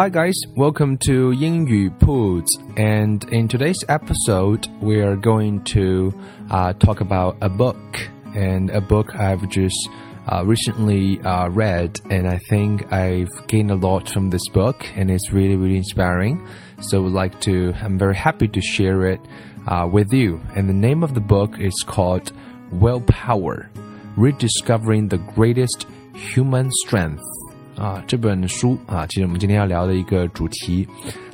Hi guys, welcome to 英语 Poods, and in today's episode, we are going to uh, talk about a book, and a book I've just uh, recently uh, read, and I think I've gained a lot from this book, and it's really, really inspiring. So, would like to, I'm very happy to share it uh, with you. And the name of the book is called Willpower: Rediscovering the Greatest Human Strength. 啊，这本书啊，其实我们今天要聊的一个主题。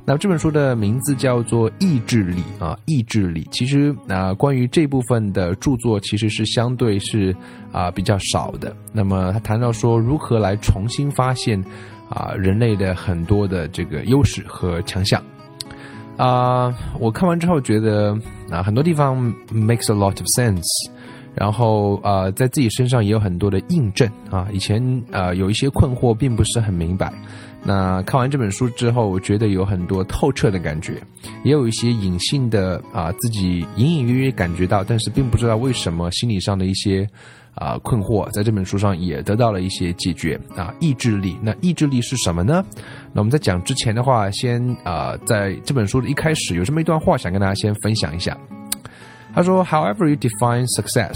那这本书的名字叫做《意志力》啊，《意志力》。其实啊，关于这部分的著作，其实是相对是啊比较少的。那么他谈到说，如何来重新发现啊人类的很多的这个优势和强项。啊，我看完之后觉得啊，很多地方 makes a lot of sense。然后呃，在自己身上也有很多的印证啊。以前呃有一些困惑，并不是很明白。那看完这本书之后，我觉得有很多透彻的感觉，也有一些隐性的啊，自己隐隐约约感觉到，但是并不知道为什么心理上的一些啊困惑，在这本书上也得到了一些解决啊。意志力，那意志力是什么呢？那我们在讲之前的话，先啊，在这本书的一开始有这么一段话，想跟大家先分享一下。他说：“However you define success，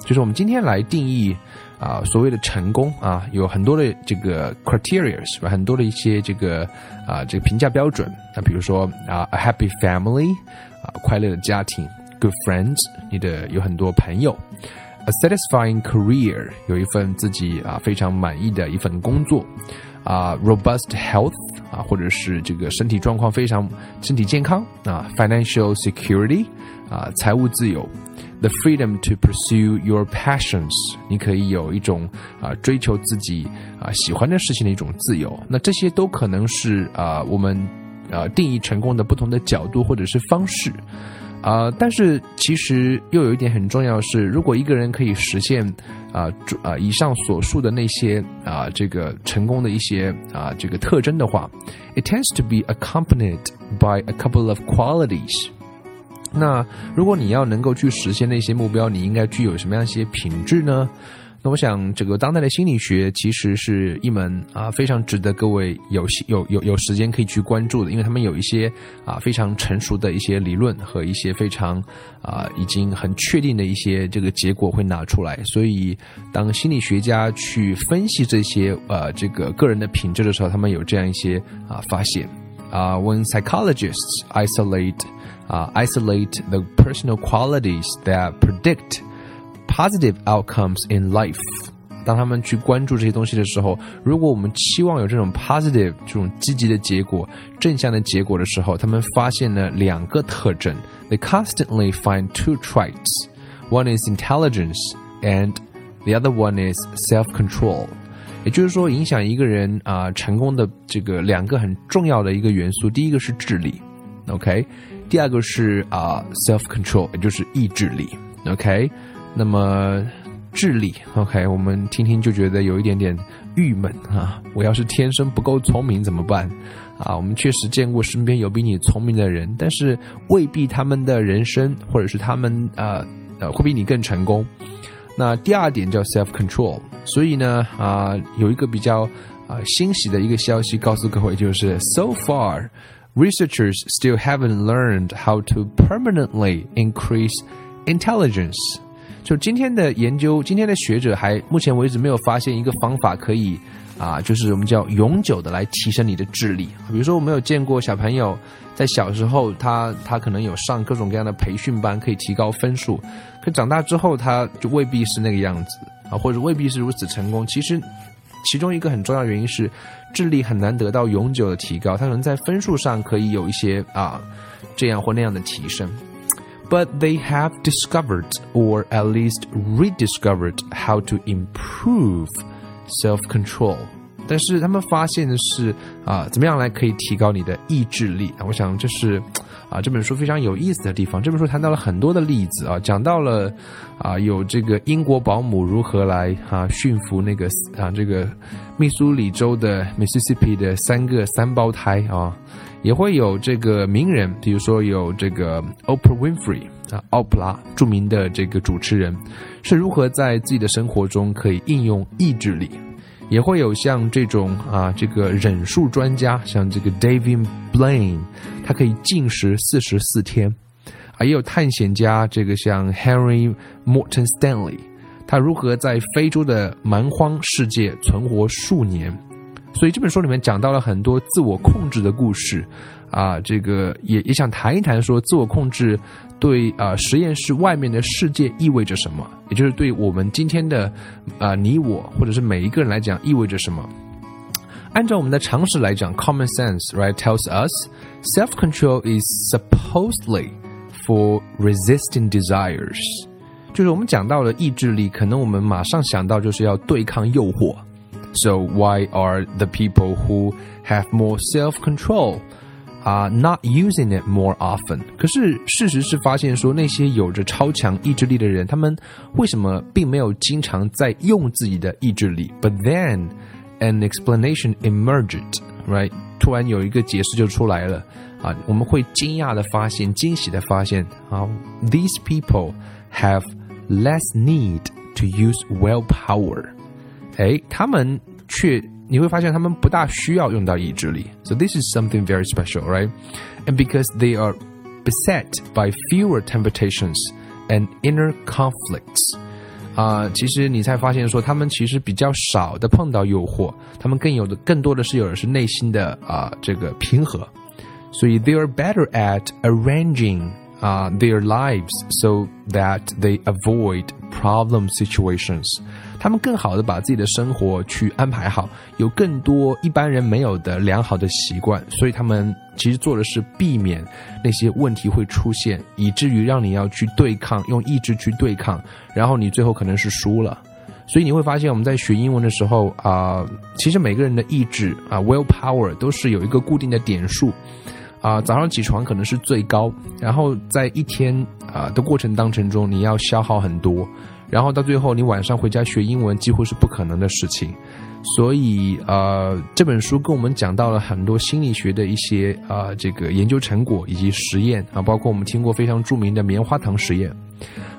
就是我们今天来定义啊所谓的成功啊，有很多的这个 criteria 是吧？很多的一些这个啊这个评价标准。那比如说啊，a happy family 啊，快乐的家庭；good friends，你的有很多朋友；a satisfying career，有一份自己啊非常满意的一份工作；啊，robust health 啊，或者是这个身体状况非常身体健康啊；financial security。”啊，财务自由，the freedom to pursue your passions，你可以有一种啊追求自己啊喜欢的事情的一种自由。那这些都可能是啊我们啊定义成功的不同的角度或者是方式啊。但是其实又有一点很重要是，如果一个人可以实现啊啊以上所述的那些啊这个成功的一些啊这个特征的话，it tends to be accompanied by a couple of qualities。那如果你要能够去实现那些目标，你应该具有什么样一些品质呢？那我想，这个当代的心理学其实是一门啊非常值得各位有有有有时间可以去关注的，因为他们有一些啊非常成熟的一些理论和一些非常啊已经很确定的一些这个结果会拿出来。所以，当心理学家去分析这些呃这个个人的品质的时候，他们有这样一些啊发现啊，when psychologists isolate。啊 isolate the personal qualities that predict positive outcomes in life。当他们去关注这些东西的时候，如果我们期望有这种 positive 这种积极的结果、正向的结果的时候，他们发现了两个特征。They constantly find two traits. One is intelligence, and the other one is self-control. 也就是说，影响一个人啊、成功的这个两个很重要的一个元素，第一个是智力，OK，第二个是啊，self control，也就是意志力。OK，那么智力，OK，我们听听就觉得有一点点郁闷啊。我要是天生不够聪明怎么办？啊，我们确实见过身边有比你聪明的人，但是未必他们的人生或者是他们啊呃会比你更成功。那第二点叫 self control，所以呢啊有一个比较啊欣喜的一个消息告诉各位，就是 so far。researchers still haven't learned how to permanently increase intelligence. 就今天的研究，今天的学者还目前为止没有发现一个方法可以啊，就是我们叫永久的来提升你的智力。比如说，我们有见过小朋友在小时候，他他可能有上各种各样的培训班，可以提高分数，可长大之后他就未必是那个样子啊，或者未必是如此成功。其实。其中一个很重要原因是，智力很难得到永久的提高，它可能在分数上可以有一些啊这样或那样的提升。But they have discovered or at least rediscovered how to improve self control. 但是他们发现的是啊，怎么样来可以提高你的意志力啊？我想这是啊这本书非常有意思的地方。这本书谈到了很多的例子啊，讲到了啊有这个英国保姆如何来啊驯服那个啊这个密苏里州的 Mississippi 的三个三胞胎啊，也会有这个名人，比如说有这个 Oprah Winfrey 啊，奥普拉著名的这个主持人是如何在自己的生活中可以应用意志力。也会有像这种啊，这个忍术专家，像这个 David Blaine，他可以禁食四十四天，啊，也有探险家，这个像 Henry Morton Stanley，他如何在非洲的蛮荒世界存活数年。所以这本书里面讲到了很多自我控制的故事，啊，这个也也想谈一谈说自我控制。对啊，实验室外面的世界意味着什么？也就是对我们今天的啊你我或者是每一个人来讲意味着什么？按照我们的常识来讲，common sense right tells us self control is supposedly for resisting desires。就是我们讲到了意志力，可能我们马上想到就是要对抗诱惑。So why are the people who have more self control? 啊，not using it more often。可是事实是发现说，那些有着超强意志力的人，他们为什么并没有经常在用自己的意志力？But then an explanation emerged, right？突然有一个解释就出来了啊，我们会惊讶的发现，惊喜的发现啊，these people have less need to use willpower。 哎，他们却你会发现他们不大需要用到意志力。So this is something very special, right? And because they are beset by fewer temptations and inner conflicts. 啊、呃，其实你才发现说，他们其实比较少的碰到诱惑，他们更有的更多的是有的是内心的啊、呃、这个平和，所以 they are better at arranging 啊、uh, their lives so that they avoid problem situations。 他们更好的把自己的生活去安排好，有更多一般人没有的良好的习惯，所以他们其实做的是避免那些问题会出现，以至于让你要去对抗，用意志去对抗，然后你最后可能是输了。所以你会发现我们在学英文的时候啊、其实每个人的意志啊，will power 都是有一个固定的点数。啊，早上起床可能是最高，然后在一天啊的过程当中，你要消耗很多。然后到最后，你晚上回家学英文几乎是不可能的事情，所以呃，这本书跟我们讲到了很多心理学的一些啊这个研究成果以及实验啊，包括我们听过非常著名的棉花糖实验，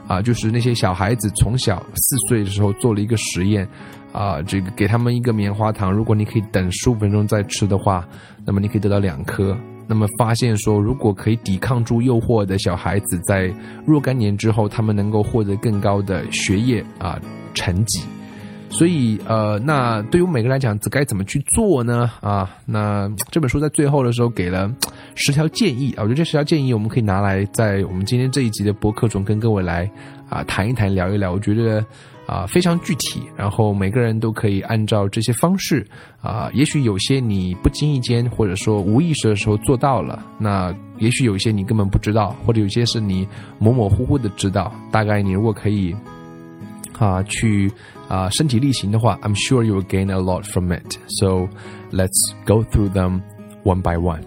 啊，就是那些小孩子从小四岁的时候做了一个实验，啊，这个给他们一个棉花糖，如果你可以等十五分钟再吃的话，那么你可以得到两颗。那么发现说，如果可以抵抗住诱惑的小孩子，在若干年之后，他们能够获得更高的学业啊成绩。所以呃，那对于每个人来讲，该怎么去做呢？啊，那这本书在最后的时候给了十条建议啊，我觉得这十条建议我们可以拿来在我们今天这一集的博客中跟各位来啊谈一谈、聊一聊。我觉得。啊，非常具体，然后每个人都可以按照这些方式啊，也许有些你不经意间或者说无意识的时候做到了，那也许有一些你根本不知道，或者有些是你模模糊糊的知道。大概你如果可以啊去 啊身体力行的话，I'm sure you will gain a lot from it. So let's go through them one by one.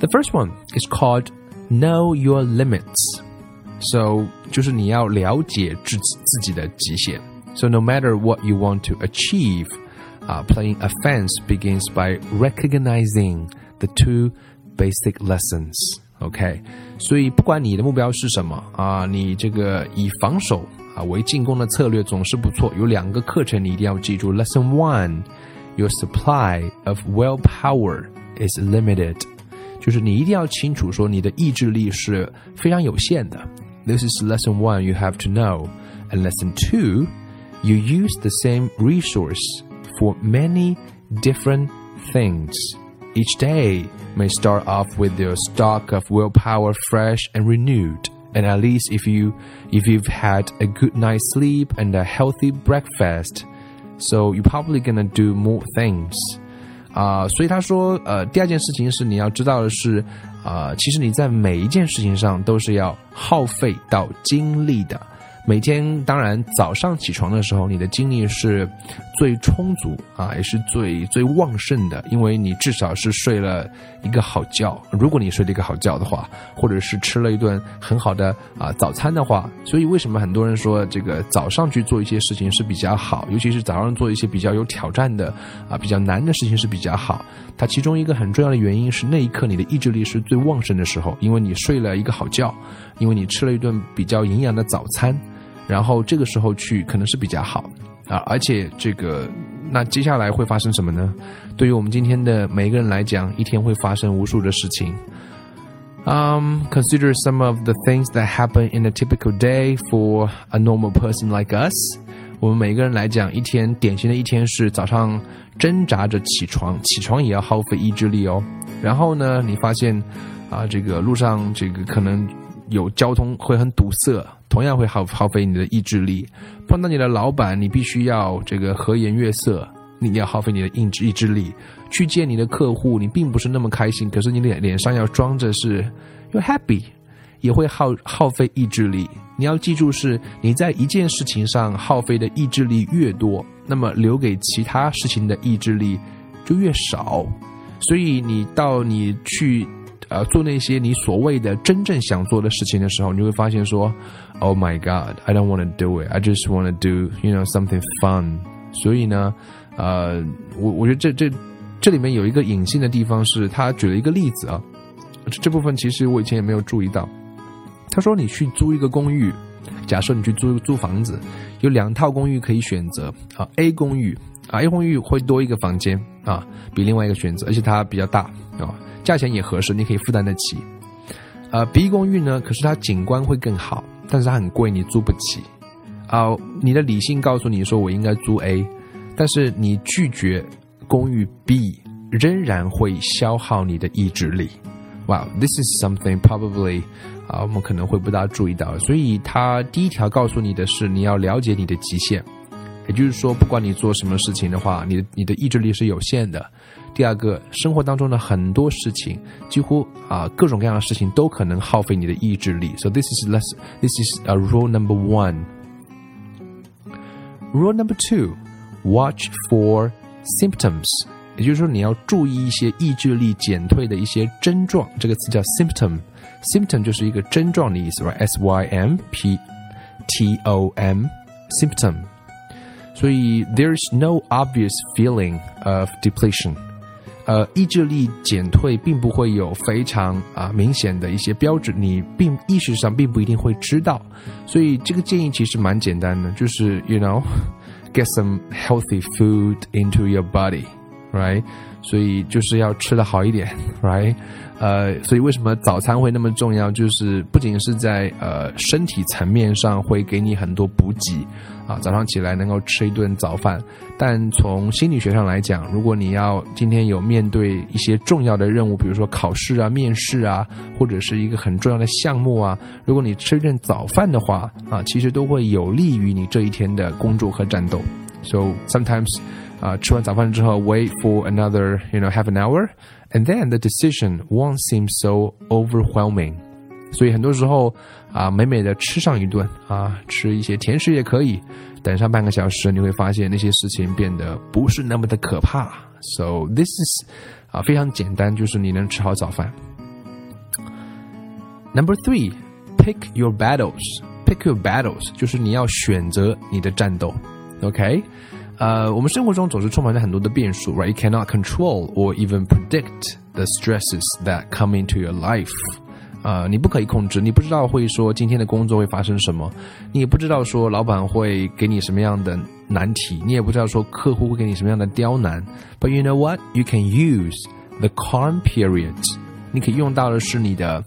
The first one is called Know Your Limits. So 就是你要了解自自己的极限。So no matter what you want to achieve, uh, playing offense begins by recognizing the two basic lessons. OK，所以不管你的目标是什么啊，你这个以防守 啊为进攻的策略总是不错。有两个课程你一定要记住。Lesson one, your supply of willpower is limited，就是你一定要清楚说你的意志力是非常有限的。this is lesson one you have to know. And lesson two, you use the same resource for many different things. Each day may start off with your stock of willpower fresh and renewed. And at least if you if you've had a good night's sleep and a healthy breakfast, so you're probably gonna do more things. 啊，所以他说，呃，第二件事情是你要知道的是，啊，其实你在每一件事情上都是要耗费到精力的。 每天，当然早上起床的时候，你的精力是最充足啊，也是最最旺盛的，因为你至少是睡了一个好觉。如果你睡了一个好觉的话，或者是吃了一顿很好的啊早餐的话，所以为什么很多人说这个早上去做一些事情是比较好，尤其是早上做一些比较有挑战的啊比较难的事情是比较好。它其中一个很重要的原因是那一刻你的意志力是最旺盛的时候，因为你睡了一个好觉，因为你吃了一顿比较营养的早餐。然后这个时候去可能是比较好啊，而且这个那接下来会发生什么呢？对于我们今天的每一个人来讲，一天会发生无数的事情。Um, consider some of the things that happen in a typical day for a normal person like us. 我们每个人来讲，一天典型的一天是早上挣扎着起床，起床也要耗费意志力哦。然后呢，你发现啊，这个路上这个可能有交通会很堵塞。同样会耗耗费你的意志力，碰到你的老板，你必须要这个和颜悦色，你要耗费你的意志意志力去见你的客户，你并不是那么开心，可是你脸脸上要装着是 you happy，也会耗耗费意志力。你要记住，是你在一件事情上耗费的意志力越多，那么留给其他事情的意志力就越少。所以你到你去。呃，做那些你所谓的真正想做的事情的时候，你会发现说，Oh my God, I don't want to do it. I just want to do, you know, something fun. 所以呢，呃，我我觉得这这这里面有一个隐性的地方是，他举了一个例子啊，这部分其实我以前也没有注意到。他说，你去租一个公寓，假设你去租租房子，有两套公寓可以选择啊，A 公寓啊，A 公寓会多一个房间啊，比另外一个选择，而且它比较大啊。价钱也合适，你可以负担得起。呃，B 公寓呢，可是它景观会更好，但是它很贵，你租不起。啊，你的理性告诉你说我应该租 A，但是你拒绝公寓 B，仍然会消耗你的意志力。Wow，this is something probably 啊，我们可能会不大注意到。所以它第一条告诉你的是，你要了解你的极限。也就是说，不管你做什么事情的话，你的你的意志力是有限的。第二个，生活当中的很多事情，几乎啊各种各样的事情都可能耗费你的意志力。So this is less. This is a rule number one. Rule number two: watch for symptoms. 也就是说，你要注意一些意志力减退的一些症状。这个词叫 symptom。symptom 就是一个症状的意思，right？S Y M P T O M symptom。 所以 there's no obvious feeling of depletion，呃，意志力减退并不会有非常啊明显的一些标志，你并意识上并不一定会知道。所以这个建议其实蛮简单的，就是 you know get some healthy food into your Right，所以就是要吃的好一点，right？呃，所以为什么早餐会那么重要？就是不仅是在呃身体层面上会给你很多补给。啊，早上起来能够吃一顿早饭，但从心理学上来讲，如果你要今天有面对一些重要的任务，比如说考试啊、面试啊，或者是一个很重要的项目啊，如果你吃一顿早饭的话，啊，其实都会有利于你这一天的工作和战斗。So sometimes，啊，吃完早饭之后，wait for another you know half an hour，and then the decision won't seem so overwhelming。所以很多时候。啊，美美的吃上一顿啊，吃一些甜食也可以。等上半个小时，你会发现那些事情变得不是那么的可怕。So this is 啊，非常简单，就是你能吃好早饭。Number three, pick your battles. Pick your battles，就是你要选择你的战斗。OK， 呃，我们生活中总是充满着很多的变数，right? You cannot control or even predict the stresses that come into your life. 呃，你不可以控制，你不知道会说今天的工作会发生什么，你也不知道说老板会给你什么样的难题，你也不知道说客户会给你什么样的刁难。But you know what? You can use the calm periods. 你可以用到的是你的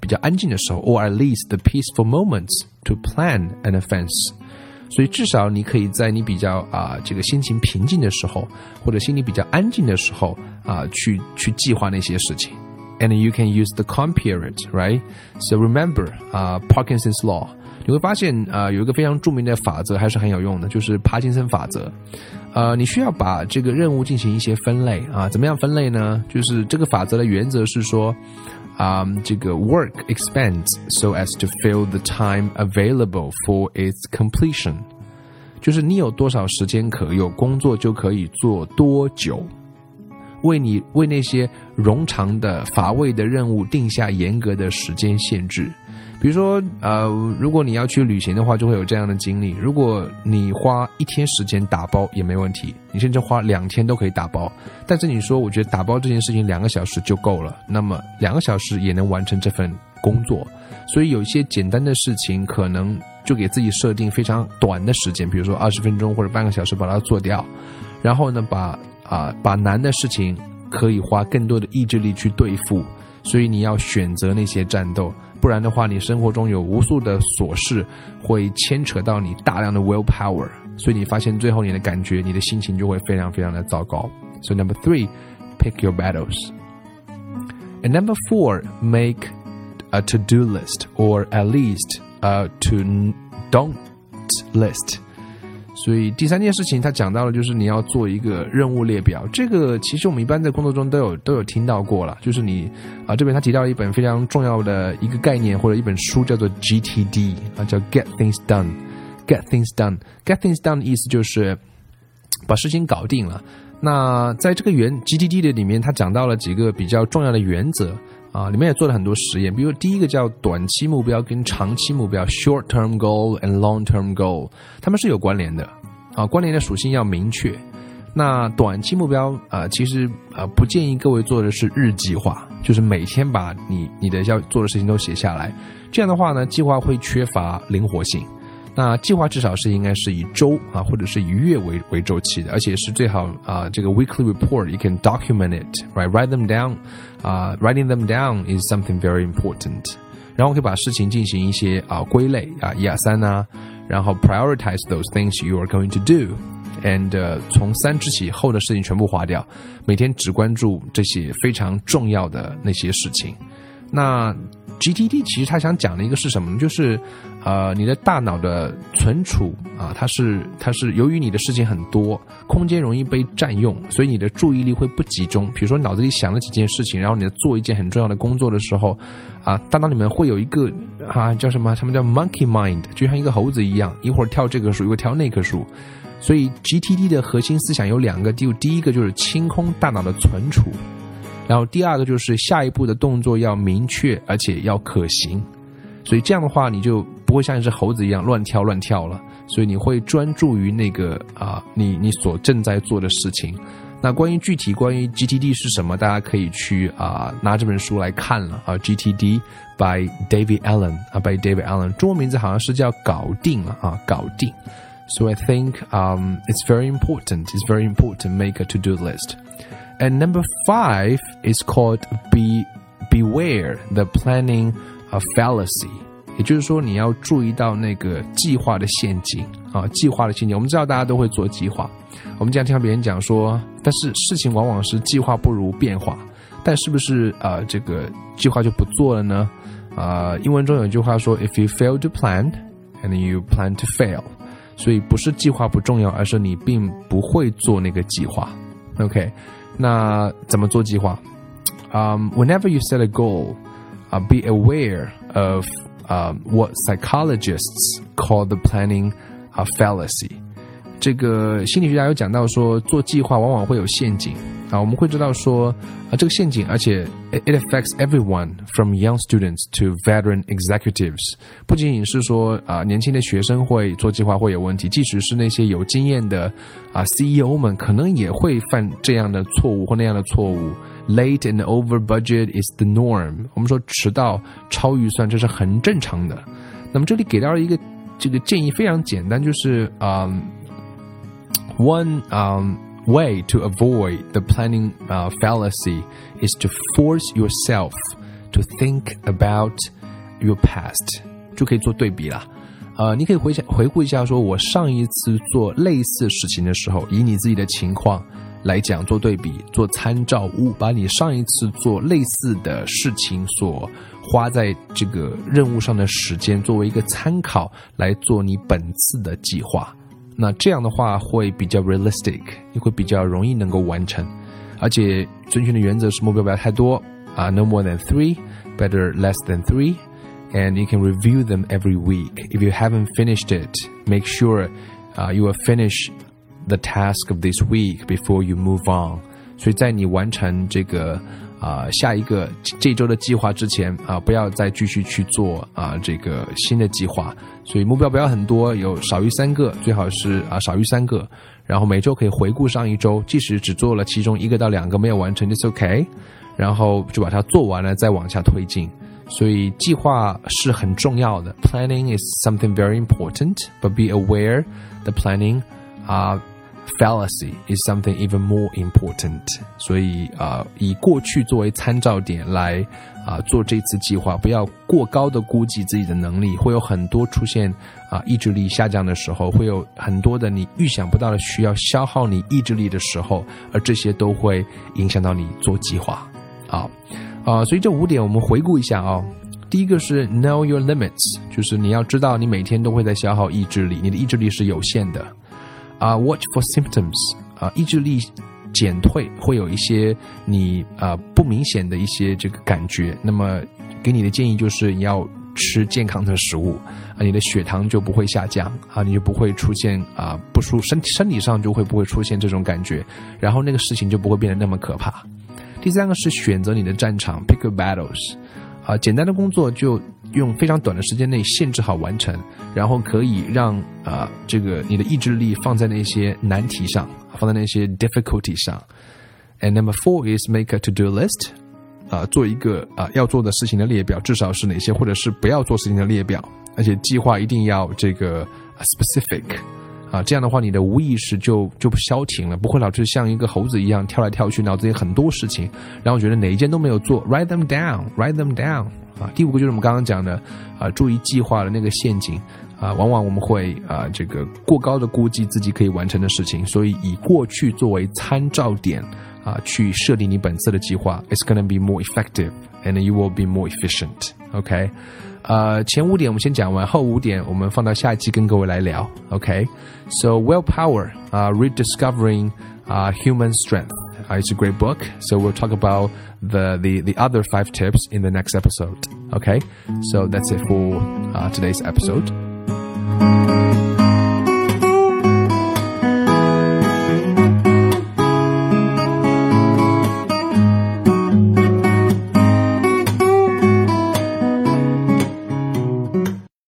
比较安静的时候，or at least the peaceful moments to plan an offense. 所以至少你可以在你比较啊这个心情平静的时候，或者心里比较安静的时候啊，去去计划那些事情。and you can use the compare it, right? So remember, uh, Parkinson's law. 你会发现，呃，有一个非常著名的法则还是很有用的，就是帕金森法则。呃，你需要把这个任务进行一些分类啊，怎么样分类呢？就是这个法则的原则是说，啊、这个 work expands so as to fill the time available for its completion，就是你有多少时间可用，工作就可以做多久。为你为那些冗长的、乏味的任务定下严格的时间限制。比如说，呃，如果你要去旅行的话，就会有这样的经历。如果你花一天时间打包也没问题，你甚至花两天都可以打包。但是你说，我觉得打包这件事情两个小时就够了，那么两个小时也能完成这份工作。所以有一些简单的事情，可能就给自己设定非常短的时间，比如说二十分钟或者半个小时把它做掉。然后呢，把啊把难的事情可以花更多的意志力去对付。所以你要选择那些战斗。不然的话，你生活中有无数的琐事会牵扯到你大量的 willpower，所以你发现最后你的感觉、你的心情就会非常非常的糟糕。So number three, pick your battles. And number four, make a to-do list or at least a to-don't list. 所以第三件事情，他讲到了，就是你要做一个任务列表。这个其实我们一般在工作中都有都有听到过了。就是你啊，这边他提到了一本非常重要的一个概念或者一本书，叫做 GTD 啊，叫 Get Things Done。Get Things Done，Get Things Done 的意思就是把事情搞定了。那在这个原 GTD 的里面，他讲到了几个比较重要的原则啊，里面也做了很多实验。比如第一个叫短期目标跟长期目标 （short term goal and long term goal），它们是有关联的啊，关联的属性要明确。那短期目标啊，其实啊不建议各位做的是日计划，就是每天把你你的要做的事情都写下来。这样的话呢，计划会缺乏灵活性。那计划至少是应该是以周啊，或者是以月为为周期的，而且是最好啊，这个 weekly report you can document it，right，write them down，啊，writing them down is something very important。然后可以把事情进行一些啊归类啊，一二三呐，然后 prioritize those things you are going to do，and 从三之起后的事情全部划掉，每天只关注这些非常重要的那些事情。那 GTD 其实他想讲的一个是什么呢？就是，呃，你的大脑的存储啊，它是它是由于你的事情很多，空间容易被占用，所以你的注意力会不集中。比如说脑子里想了几件事情，然后你在做一件很重要的工作的时候，啊，大脑里面会有一个啊叫什么？他们叫 monkey mind，就像一个猴子一样，一会儿跳这棵树，一会儿跳那棵树。所以 GTD 的核心思想有两个，第第一个就是清空大脑的存储。然后第二个就是下一步的动作要明确，而且要可行，所以这样的话你就不会像一只猴子一样乱跳乱跳了，所以你会专注于那个啊，你你所正在做的事情。那关于具体关于 GTD 是什么，大家可以去啊拿这本书来看了啊，GTD by David Allen 啊，by David Allen，中文名字好像是叫搞定了啊，搞定。So I think um it's very important. It's very important make a to-do list. And number five is called be beware the planning of fallacy，也就是说你要注意到那个计划的陷阱啊，计划的陷阱。我们知道大家都会做计划，我们经常听到别人讲说，但是事情往往是计划不如变化。但是不是啊？这个计划就不做了呢？啊，英文中有一句话说，If you fail to plan, and you plan to fail，所以不是计划不重要，而是你并不会做那个计划。OK。那怎么做计划？Um, whenever you set a goal, uh, be aware of uh, what psychologists call the planning uh, fallacy. 这个心理学家有讲到说，做计划往往会有陷阱啊。我们会知道说啊，这个陷阱，而且 it affects everyone from young students to veteran executives。不仅仅是说啊，年轻的学生会做计划会有问题，即使是那些有经验的啊 CEO 们，可能也会犯这样的错误或那样的错误。Late and over budget is the norm。我们说迟到、超预算，这是很正常的。那么这里给到了一个这个建议，非常简单，就是啊。One um, way to avoid the planning uh, fallacy is to force yourself to think about your past，就可以做对比了。呃，你可以回想回顾一下，说我上一次做类似事情的时候，以你自己的情况，来讲做对比，做参照物，把你上一次做类似的事情所花在这个任务上的时间作为一个参考来做你本次的计划。那这样的话会比较 realistic，你会比较容易能够完成。而且遵循的原则是目标不要太多啊，no more than three，better less than three，and you can review them every week. If you haven't finished it, make sure uh, you will finish the task of this week before you move on. 所以在你完成这个 啊下一个这周的计划之前啊，不要再继续去做啊这个新的计划。所以目标不要很多，有少于三个，最好是啊少于三个。然后每周可以回顾上一周，即使只做了其中一个到两个没有完成，it's OK。然后就把它做完了，再往下推进。所以计划是很重要的，planning is something very important，but be aware the planning 啊。Fallacy is something even more important。所以啊、以过去作为参照点来啊、做这次计划，不要过高的估计自己的能力，会有很多出现啊、意志力下降的时候，会有很多的你预想不到的需要消耗你意志力的时候，而这些都会影响到你做计划。啊啊，所以这五点我们回顾一下啊。第一个是 know your limits，就是你要知道你每天都会在消耗意志力，你的意志力是有限的。啊、，Watch for symptoms 啊、意志力减退会有一些你啊、不明显的一些这个感觉。那么给你的建议就是你要吃健康的食物啊，你的血糖就不会下降啊，你就不会出现啊不舒身身体上就会不会出现这种感觉，然后那个事情就不会变得那么可怕。第三个是选择你的战场，pick your battles。啊，简单的工作就用非常短的时间内限制好完成，然后可以让啊这个你的意志力放在那些难题上，放在那些 difficulty 上。And number four is make a to-do list，啊，做一个啊要做的事情的列表，至少是哪些，或者是不要做事情的列表，而且计划一定要这个 specific。啊，这样的话，你的无意识就就不消停了，不会老是像一个猴子一样跳来跳去，脑子里很多事情，然后觉得哪一件都没有做，write them down，write them down。啊，第五个就是我们刚刚讲的，啊，注意计划的那个陷阱，啊，往往我们会啊这个过高的估计自己可以完成的事情，所以以过去作为参照点，啊，去设定你本次的计划，it's gonna be more effective and you will be more efficient。OK。呃，前五点我们先讲完，后五点我们放到下一期跟各位来聊。OK，so、okay? willpower, uh, rediscovering uh, human strength. Uh, it's a great book. So we'll talk about the, the, the other five tips in the next episode. Okay, so that's it for uh, today's episode.